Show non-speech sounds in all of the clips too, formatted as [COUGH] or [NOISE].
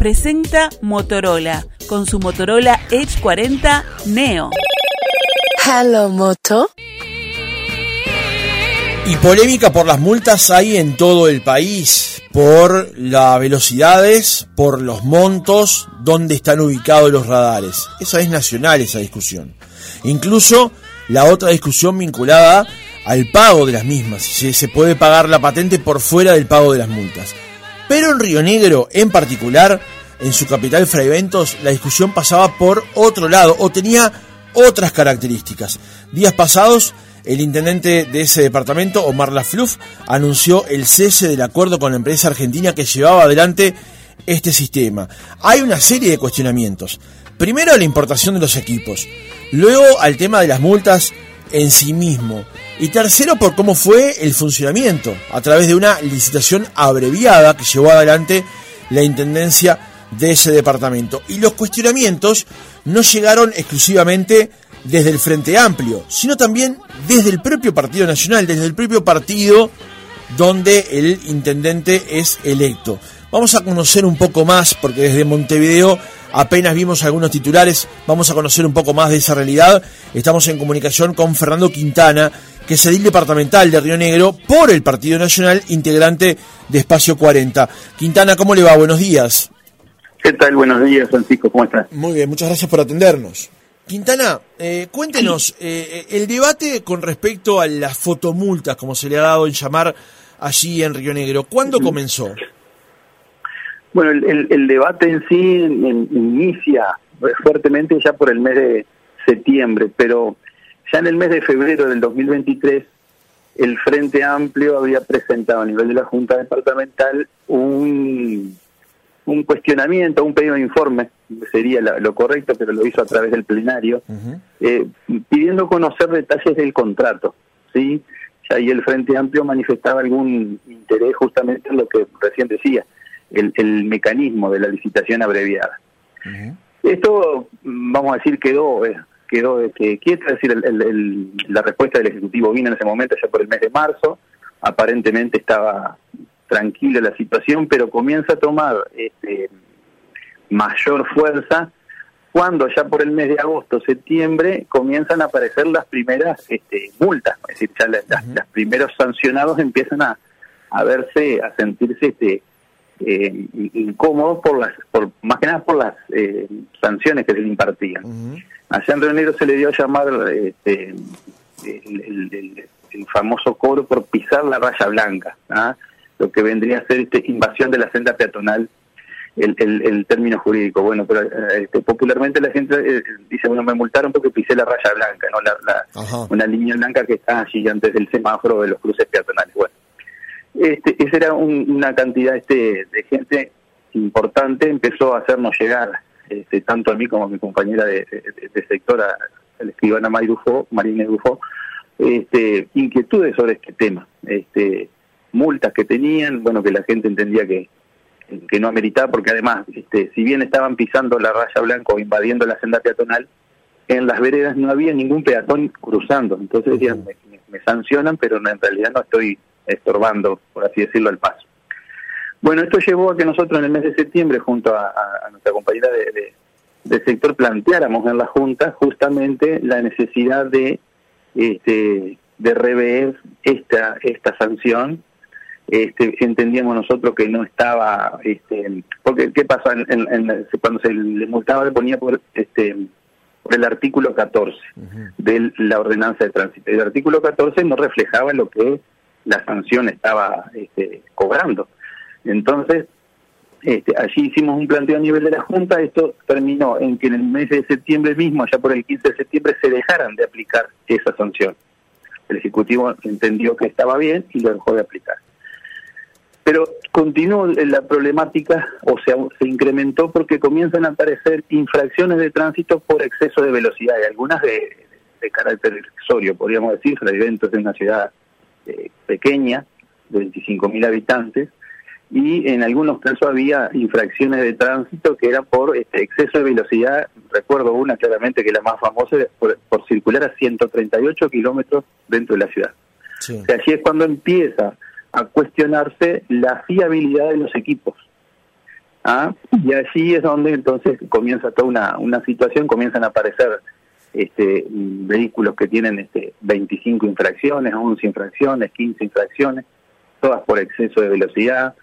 presenta Motorola con su Motorola Edge 40 Neo. Hello, Moto. Y polémica por las multas hay en todo el país, por las velocidades, por los montos, dónde están ubicados los radares. Esa es nacional esa discusión. Incluso la otra discusión vinculada al pago de las mismas, si se puede pagar la patente por fuera del pago de las multas. Pero en Río Negro, en particular, en su capital Fraiventos, la discusión pasaba por otro lado o tenía otras características. Días pasados, el intendente de ese departamento, Omar Lafluf, anunció el cese del acuerdo con la empresa argentina que llevaba adelante este sistema. Hay una serie de cuestionamientos. Primero, la importación de los equipos. Luego, al tema de las multas en sí mismo. Y tercero, por cómo fue el funcionamiento, a través de una licitación abreviada que llevó adelante la intendencia de ese departamento. Y los cuestionamientos no llegaron exclusivamente desde el Frente Amplio, sino también desde el propio Partido Nacional, desde el propio partido donde el intendente es electo. Vamos a conocer un poco más, porque desde Montevideo apenas vimos algunos titulares, vamos a conocer un poco más de esa realidad. Estamos en comunicación con Fernando Quintana, que es edil departamental de Río Negro por el Partido Nacional, integrante de Espacio 40. Quintana, ¿cómo le va? Buenos días. ¿Qué tal? Buenos días, Francisco, ¿cómo estás? Muy bien, muchas gracias por atendernos. Quintana, eh, cuéntenos, eh, el debate con respecto a las fotomultas, como se le ha dado en llamar allí en Río Negro, ¿cuándo comenzó? Bueno, el, debate en sí inicia fuertemente ya por el mes de septiembre, pero ya en el mes de febrero del 2023 el Frente Amplio había presentado a nivel de la Junta Departamental un un cuestionamiento, un pedido de informe, sería lo correcto, pero lo hizo a través del plenario, eh, pidiendo conocer detalles del contrato, ¿sí? Ahí el Frente Amplio manifestaba algún interés justamente en lo que recién decía, el, mecanismo de la licitación abreviada. Esto, vamos a decir, quedó eh, quedó que quiere decir, la respuesta del Ejecutivo vino en ese momento, ya por el mes de marzo, aparentemente estaba tranquila la situación, pero comienza a tomar este, mayor fuerza cuando ya por el mes de agosto, septiembre, comienzan a aparecer las primeras este, multas, es decir, ya los primeros sancionados empiezan a, a verse, a sentirse este, eh, incómodos por las, por, más que nada por las eh, sanciones que se le impartían. Allá en Río se le dio a llamar este, el, famoso cobro por pisar la raya blanca. ¿ah? lo que vendría a ser este, invasión de la senda peatonal, el, el, término jurídico. Bueno, pero eh, este, popularmente la gente eh, dice, bueno, me multaron porque pisé la raya blanca, no la, una línea blanca que está allí antes del semáforo de los cruces peatonales. Bueno, este, esa era una cantidad este, de gente importante, empezó a hacernos llegar, este, tanto a mí como a mi compañera de, de, sector, a, la escribana Marina Dufo, este, inquietudes sobre este tema. Este, multas que tenían, bueno, que la gente entendía que, que no ameritaba, porque además, este, si bien estaban pisando la raya blanca o invadiendo la senda peatonal, en las veredas no había ningún peatón cruzando. Entonces decían, me, sancionan, pero en realidad no estoy estorbando, por así decirlo, el paso. Bueno, esto llevó a que nosotros en el mes de septiembre, junto a, nuestra compañera de, de, sector, planteáramos en la Junta justamente la necesidad de este, de rever esta, esta sanción este, entendíamos nosotros que no estaba, este, porque ¿qué pasa? En, cuando se le multaba le ponía por, este, por el artículo 14 de la ordenanza de tránsito. El artículo 14 no reflejaba lo que la sanción estaba este, cobrando. Entonces, este, allí hicimos un planteo a nivel de la Junta, esto terminó en que en el mes de septiembre mismo, ya por el 15 de septiembre, se dejaran de aplicar esa sanción. El Ejecutivo entendió que estaba bien y lo dejó de aplicar. Pero continuó la problemática, o sea, se incrementó porque comienzan a aparecer infracciones de tránsito por exceso de velocidad, y algunas de, carácter exorio, podríamos decir, Fraiventos es una ciudad eh, pequeña, de 25.000 habitantes, y en algunos casos había infracciones de tránsito que eran por este, exceso de velocidad. Recuerdo una claramente que la más famosa por, por circular a 138 kilómetros dentro de la ciudad. Sí. O así es cuando empieza a cuestionarse la fiabilidad de los equipos. ¿ah? Y allí es donde entonces comienza toda una, una situación, comienzan a aparecer este, vehículos que tienen este, 25 infracciones, 11 infracciones, 15 infracciones, todas por exceso de velocidad,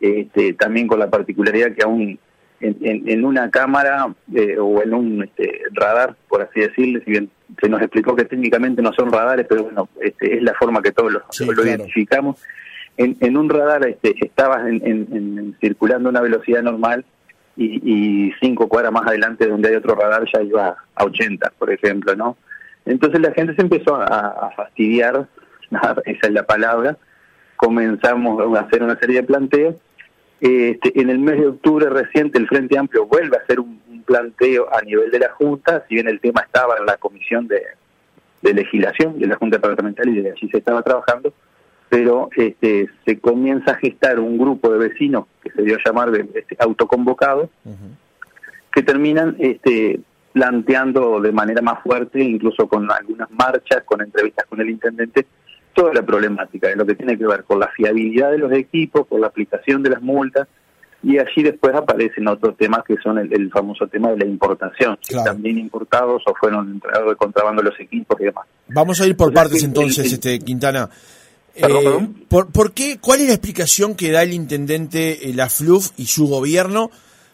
este, también con la particularidad que aún en, en, una cámara eh, o en un este, radar, por así decirlo, si bien se nos explicó que técnicamente no son radares, pero bueno, este, es la forma que todos lo identificamos. En, en, un radar este, estabas en, circulando a una velocidad normal y, cinco cuadras más adelante donde hay otro radar ya iba a 80, por ejemplo, ¿no? Entonces la gente se empezó a, fastidiar, [LAUGHS] esa es la palabra, comenzamos a hacer una serie de planteos. Este, en el mes de octubre reciente el Frente Amplio vuelve a hacer un, planteo a nivel de la Junta, si bien el tema estaba en la comisión de, de legislación de la Junta Departamental y de allí se estaba trabajando, pero este, se comienza a gestar un grupo de vecinos que se dio a llamar de, este, autoconvocados, que terminan este, planteando de manera más fuerte, incluso con algunas marchas, con entrevistas con el intendente, toda la problemática de lo que tiene que ver con la fiabilidad de los equipos, con la aplicación de las multas, y allí después aparecen otros temas que son el, famoso tema de la importación, si bien importados o fueron entregados de contrabando los equipos y demás. Vamos a ir por partes entonces, este Quintana. Eh, ¿por, qué, ¿Cuál es la explicación que da el intendente, eh, la FLUF y su gobierno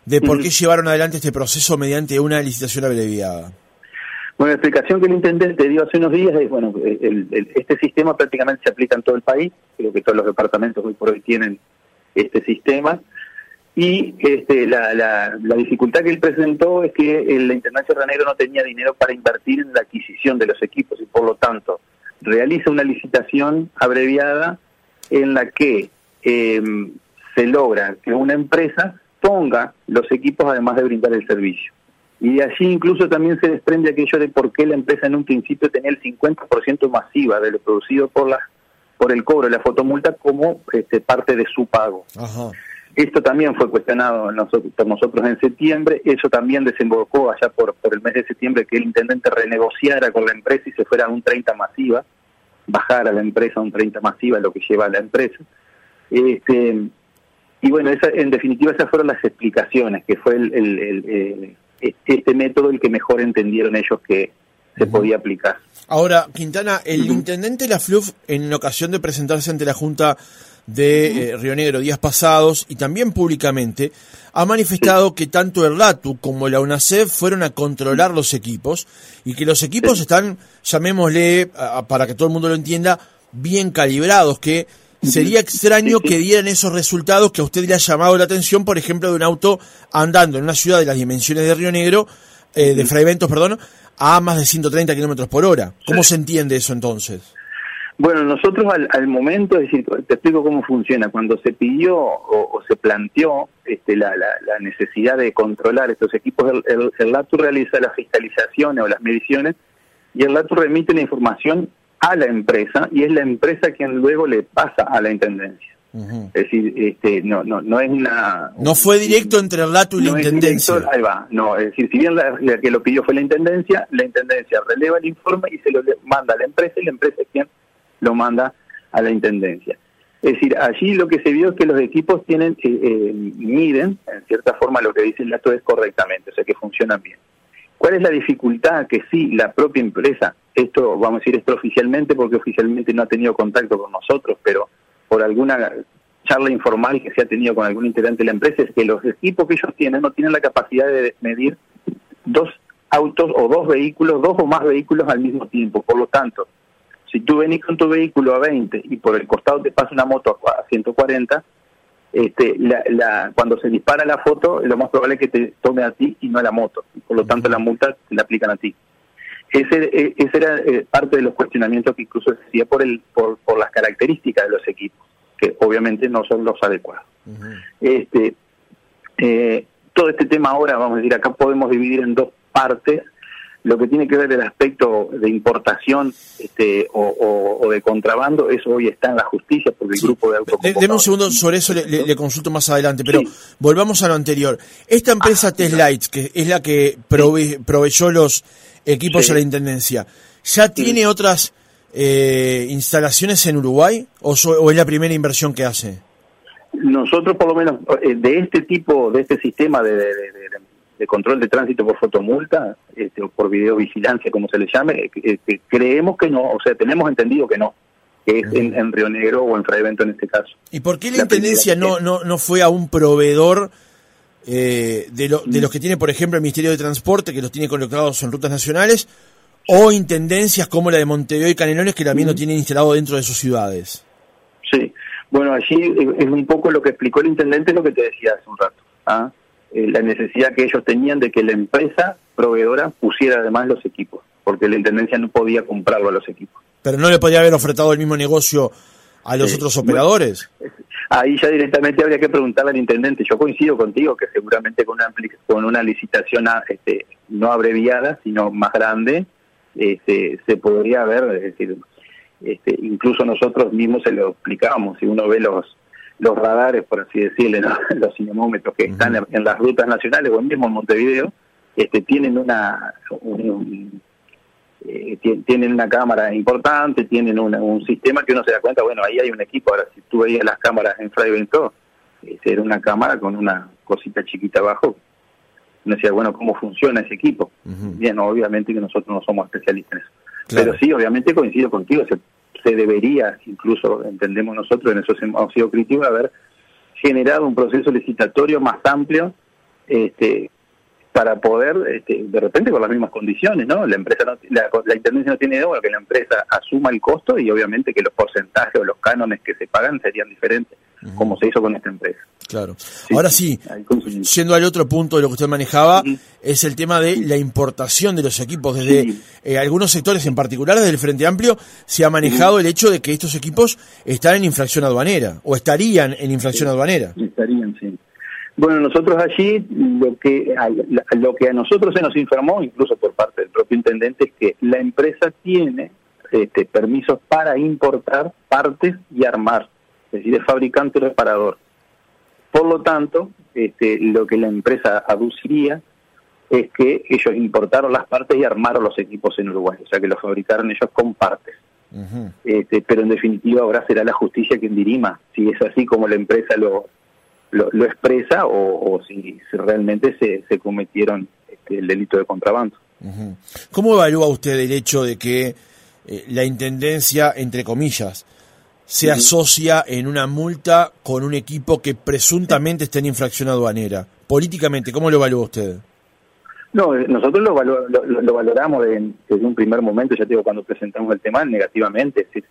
de por qué llevaron adelante este proceso mediante una licitación abreviada? Bueno, la explicación que el intendente dio hace unos días es, bueno, este sistema prácticamente se aplica en todo el país, creo que todos los departamentos hoy por hoy tienen este sistema, y este, la, la, la dificultad que él presentó es que la Intendencia de Negro no tenía dinero para invertir en la adquisición de los equipos y por lo tanto realiza una licitación abreviada en la que em, se logra que una empresa ponga los equipos además de brindar el servicio. Y de allí incluso también se desprende aquello de por qué la empresa en un principio tenía el 50% masiva de lo producido por la por el cobro de la fotomulta como este, parte de su pago. Esto también fue cuestionado nosotros, por nosotros en septiembre, eso también desembocó allá por, por el mes de septiembre que el intendente renegociara con la empresa y se fuera a un 30 masiva, bajar a la empresa un 30 masiva, lo que lleva a la empresa. Este, y bueno, esa, en definitiva esas fueron las explicaciones, que fue el, el, este método el que mejor entendieron ellos que se podía aplicar. Ahora, Quintana, el intendente La Fluf, en ocasión de presentarse ante la Junta de eh, Río Negro días pasados y también públicamente, ha manifestado que tanto el RATU como la UNACEF fueron a controlar los equipos y que los equipos están, llamémosle, para que todo el mundo lo entienda, bien calibrados, que sería extraño que dieran esos resultados que a usted le ha llamado la atención, por ejemplo, de un auto andando en una ciudad de las dimensiones de Río Negro, eh, de Fraiventos, perdón, a más de 130 kilómetros por hora. ¿Cómo se entiende eso entonces? Bueno, nosotros al, momento, es decir, te explico cómo funciona. Cuando se pidió o, se planteó este, la, necesidad de controlar estos equipos, el, el, LATU realiza las fiscalizaciones o las mediciones y el LATU remite la información a la empresa y es la empresa quien luego le pasa a la intendencia. Es decir, este, no, no, no es una... No fue directo entre el LATU y la intendencia. ahí va, no, es decir, si bien la, que lo pidió fue la intendencia, la intendencia releva el informe y se lo manda a la empresa y la empresa es quien lo manda a la Intendencia. Es decir, allí lo que se vio es que los equipos tienen eh, eh, miden, en cierta forma, lo que dice el dato es correctamente, o sea, que funcionan bien. ¿Cuál es la dificultad? Que sí, la propia empresa, esto vamos a decir esto oficialmente porque oficialmente no ha tenido contacto con nosotros, pero por alguna charla informal que se ha tenido con algún integrante de la empresa, es que los equipos que ellos tienen no tienen la capacidad de medir dos autos o dos vehículos, dos o más vehículos al mismo tiempo. Por lo tanto, si tú venís con tu vehículo a 20 y por el costado te pasa una moto a 140, este, la, cuando se dispara la foto, lo más probable es que te tome a ti y no a la moto. por lo tanto, la multa te la aplican a ti. Ese, e, ese era eh, parte de los cuestionamientos que incluso se hacía por, el, por, por las características de los equipos, que obviamente no son los adecuados. este, eh, todo este tema ahora, vamos a decir, acá podemos dividir en dos partes lo que tiene que ver el aspecto de importación este, o, de contrabando, eso hoy está en la justicia por el grupo de. Deme un segundo, sobre eso le, consulto más adelante, pero volvamos a lo anterior. Esta empresa ah, que es la que proveyó los equipos a la Intendencia, ¿ya tiene otras eh, instalaciones en Uruguay o, o es la primera inversión que hace? Nosotros, por lo menos, eh, de este tipo, de este sistema de, de, control de tránsito por fotomulta, este, o por videovigilancia, como se le llame, eh, creemos que no, o sea, tenemos entendido que no, que es en, Río Negro o en Fraevento en este caso. ¿Y por qué la, Intendencia no, no, no fue a un proveedor eh, de, de los que tiene, por ejemplo, el Ministerio de Transporte, que los tiene colocados en rutas nacionales, o intendencias como la de Montevideo y Canelones, que también lo tienen instalado dentro de sus ciudades? Sí, bueno, allí es un poco lo que explicó el intendente, lo que te decía hace un rato. ¿ah? Eh, la necesidad que ellos tenían de que la empresa proveedora pusiera además los equipos, porque la intendencia no podía comprarlo a los equipos. Pero no le podía haber ofertado el mismo negocio a los otros operadores. ahí ya directamente habría que preguntarle al intendente. Yo coincido contigo que seguramente con una, con una licitación ah, este, no abreviada, sino más grande, este, se podría ver, es decir, este, incluso nosotros mismos se lo explicábamos, si uno ve los los radares, por así decirlo, [LAUGHS] los cinemómetros que están en, las rutas nacionales o mismo en Montevideo, este, tienen una eh, tienen una cámara importante, tienen un sistema que uno se da cuenta, bueno, ahí hay un equipo, ahora si tú veías las cámaras en Freyvento, este, era una cámara con una cosita chiquita abajo, uno decía, bueno, ¿cómo funciona ese equipo? Bien, obviamente que nosotros no somos especialistas en eso. Pero sí, obviamente coincido contigo, se se debería, incluso entendemos nosotros, en eso hemos sido críticos, haber generado un proceso licitatorio más amplio este, para poder, este, de repente con las mismas condiciones, ¿no? La empresa la, la intendencia no tiene idea, que la empresa asuma el costo y obviamente que los porcentajes o los cánones que se pagan serían diferentes, como se hizo con esta empresa. Claro. Ahora sí, yendo al otro punto de lo que usted manejaba, es el tema de la importación de los equipos. Desde eh, algunos sectores, en particular desde el Frente Amplio, se ha manejado el hecho de que estos equipos están en infracción aduanera o estarían en infracción aduanera. Estarían, sí. Bueno, nosotros allí lo que a, lo que a nosotros se nos informó, incluso por parte del propio intendente, es que la empresa tiene este, permisos para importar partes y armar, es decir, es fabricante o reparador. Por lo tanto, este, lo que la empresa aduciría es que ellos importaron las partes y armaron los equipos en Uruguay, o sea que los fabricaron ellos con partes. este, pero en definitiva ahora será la justicia quien dirima si es así como la empresa lo, lo, expresa o, si, realmente se, se cometieron este, el delito de contrabando. ¿Cómo evalúa usted el hecho de que eh, la Intendencia, entre comillas, se asocia en una multa con un equipo que presuntamente está en infracción aduanera. Políticamente, ¿cómo lo evalúa usted? No, eh, nosotros lo, lo, valoramos desde un primer momento, ya te digo, cuando presentamos el tema negativamente, es decir,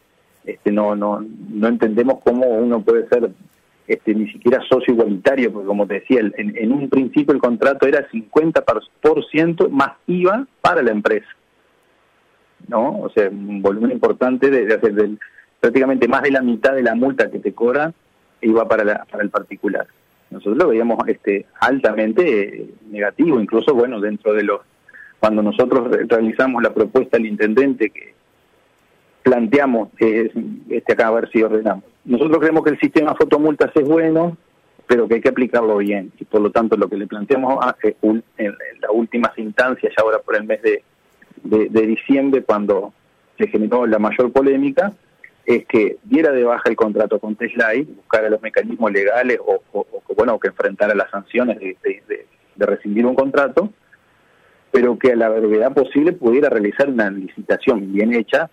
este, no, no, no entendemos cómo uno puede ser este, ni siquiera socio igualitario, porque como te decía, en, en un principio el contrato era 50% más IVA para la empresa, ¿no? O sea, un volumen importante de, de, prácticamente más de la mitad de la multa que te cobra iba para, la, para el particular. Nosotros lo veíamos este, altamente eh, negativo, incluso bueno, dentro de los, cuando nosotros realizamos la propuesta al intendente que planteamos, que este acá a ver si ordenamos. Nosotros creemos que el sistema fotomultas es bueno, pero que hay que aplicarlo bien, y por lo tanto lo que le planteamos en, las últimas instancias, ya ahora por el mes de, de diciembre, cuando se generó la mayor polémica, es que diera de baja el contrato con Tesla y buscara los mecanismos legales o, bueno que enfrentara las sanciones de, de, rescindir un contrato, pero que a la brevedad posible pudiera realizar una licitación bien hecha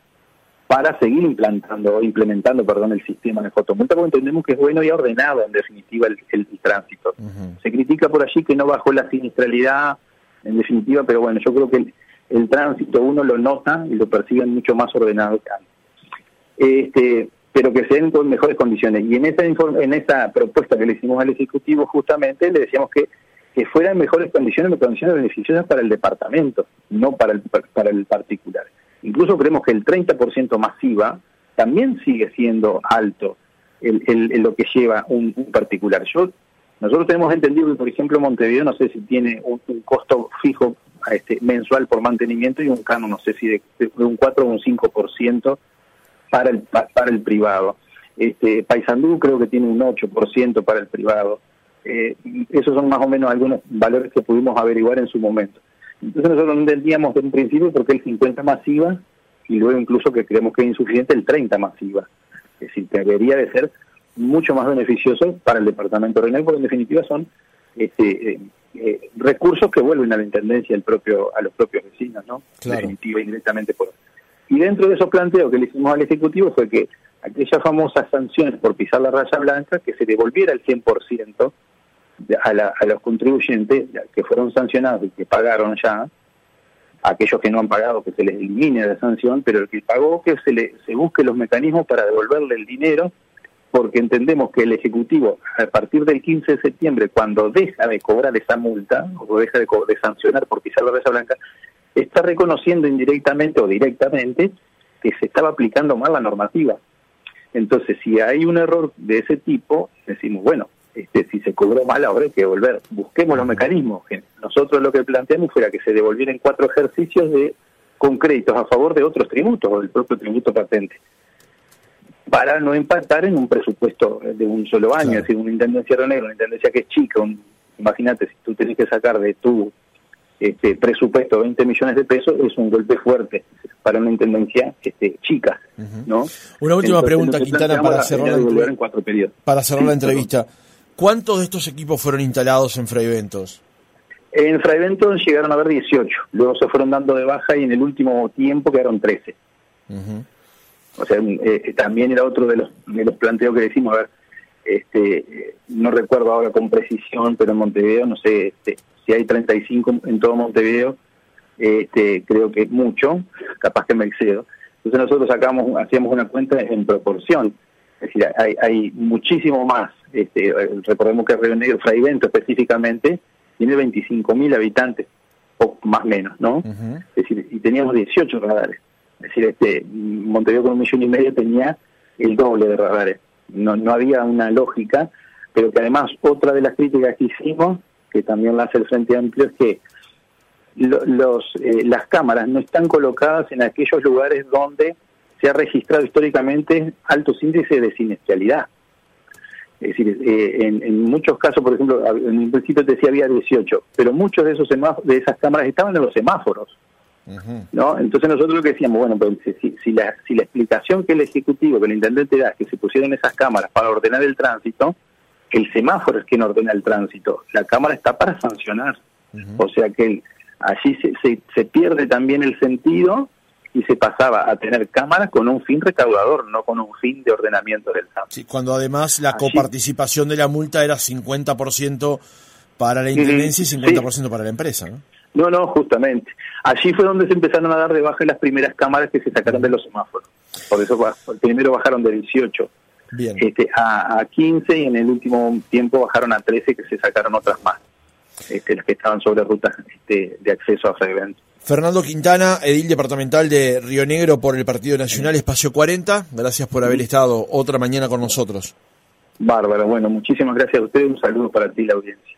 para seguir implantando, implementando perdón, el sistema de fotomulta, porque entendemos que es bueno y ordenado en definitiva el, tránsito. Se critica por allí que no bajó la sinistralidad, en definitiva, pero bueno, yo creo que el, el tránsito uno lo nota y lo percibe mucho más ordenado que antes este, pero que se den con mejores condiciones. Y en esa, en esa propuesta que le hicimos al Ejecutivo, justamente le decíamos que, que fueran mejores condiciones, condiciones beneficiosas para el departamento, no para el, para el particular. Incluso creemos que el 30% masiva también sigue siendo alto el, el, lo que lleva un, particular. Yo, nosotros tenemos entendido que, por ejemplo, Montevideo, no sé si tiene un, costo fijo este, mensual por mantenimiento y un canon, no sé si de, de un 4 o un 5% para el, para el privado. Este, Paysandú creo que tiene un 8% para el privado. Eh, esos son más o menos algunos valores que pudimos averiguar en su momento. Entonces nosotros no entendíamos en un principio porque el 50 masiva y luego incluso que creemos que es insuficiente el 30 masiva. Es decir, debería de ser mucho más beneficiosos para el departamento renal, porque en definitiva son este, eh, eh, recursos que vuelven a la intendencia el propio, a los propios vecinos, ¿no? En definitiva, indirectamente por. Y dentro de esos planteos que le hicimos al Ejecutivo fue que aquellas famosas sanciones por pisar la raya blanca, que se devolviera el 100% a, a los contribuyentes que fueron sancionados y que pagaron ya, aquellos que no han pagado que se les elimine la sanción, pero el que pagó que se le se busque los mecanismos para devolverle el dinero, porque entendemos que el Ejecutivo, a partir del 15 de septiembre, cuando deja de cobrar esa multa, o deja de, de sancionar por pisar la raya blanca, está reconociendo indirectamente o directamente que se estaba aplicando mal la normativa. Entonces, si hay un error de ese tipo, decimos, bueno, este, si se cobró mal, ahora hay que devolver. Busquemos los mecanismos. Nosotros lo que planteamos fuera que se devolvieran cuatro ejercicios de concretos a favor de otros tributos, o del propio tributo patente, para no impactar en un presupuesto de un solo año, es decir, una intendencia negra, una intendencia que es chica, imagínate, si tú tienes que sacar de tu este, presupuesto 20 millones de pesos, es un golpe fuerte para una intendencia este, chica. ¿no? Una última pregunta, Quintana, para cerrar, la, para cerrar la entrevista. ¿Cuántos de estos equipos fueron instalados en Fraiventos? En Fraiventos llegaron a haber 18, luego se fueron dando de baja y en el último tiempo quedaron 13. O sea, eh, también era otro de los, de los planteos que decimos, a ver, este, no recuerdo ahora con precisión, pero en Montevideo, no sé, este, si hay 35 en todo Montevideo, este, creo que es mucho, capaz que me excedo. Entonces nosotros sacamos, hacíamos una cuenta en proporción, es decir, hay, hay muchísimo más. Este, recordemos que Río Negro, Fraivento específicamente, tiene 25.000 habitantes, o más o menos, ¿no? Es decir, y teníamos 18 radares. Es decir, este, Montevideo con un millón y medio tenía el doble de radares. No, no había una lógica, pero que además otra de las críticas que hicimos que también la hace el Frente Amplio, es que los, eh, las cámaras no están colocadas en aquellos lugares donde se ha registrado históricamente altos índices de siniestralidad. Es decir, eh, en, muchos casos, por ejemplo, en un principio te decía había 18, pero muchos de esos de esas cámaras estaban en los semáforos. ¿No? Entonces nosotros lo que decíamos, bueno, pues si, si, la, si la explicación que el Ejecutivo, que el Intendente da, es que se pusieron esas cámaras para ordenar el tránsito, el semáforo es quien ordena el tránsito, la Cámara está para sancionar. O sea que allí se, se, pierde también el sentido y se pasaba a tener cámaras con un fin recaudador, no con un fin de ordenamiento del tránsito. Sí, cuando además la coparticipación de la multa era 50% para la intendencia y 50% para la empresa, ¿no? No, no, justamente. Allí fue donde se empezaron a dar de baja las primeras cámaras que se sacaron de los semáforos. Por eso primero bajaron de 18 este, a, a 15 y en el último tiempo bajaron a 13 que se sacaron otras más, este, las que estaban sobre rutas este, de acceso a Fragment. Fernando Quintana, edil departamental de Río Negro por el Partido Nacional Espacio 40, gracias por haber estado otra mañana con nosotros. Bárbaro, bueno, muchísimas gracias a ustedes, un saludo para ti y la audiencia.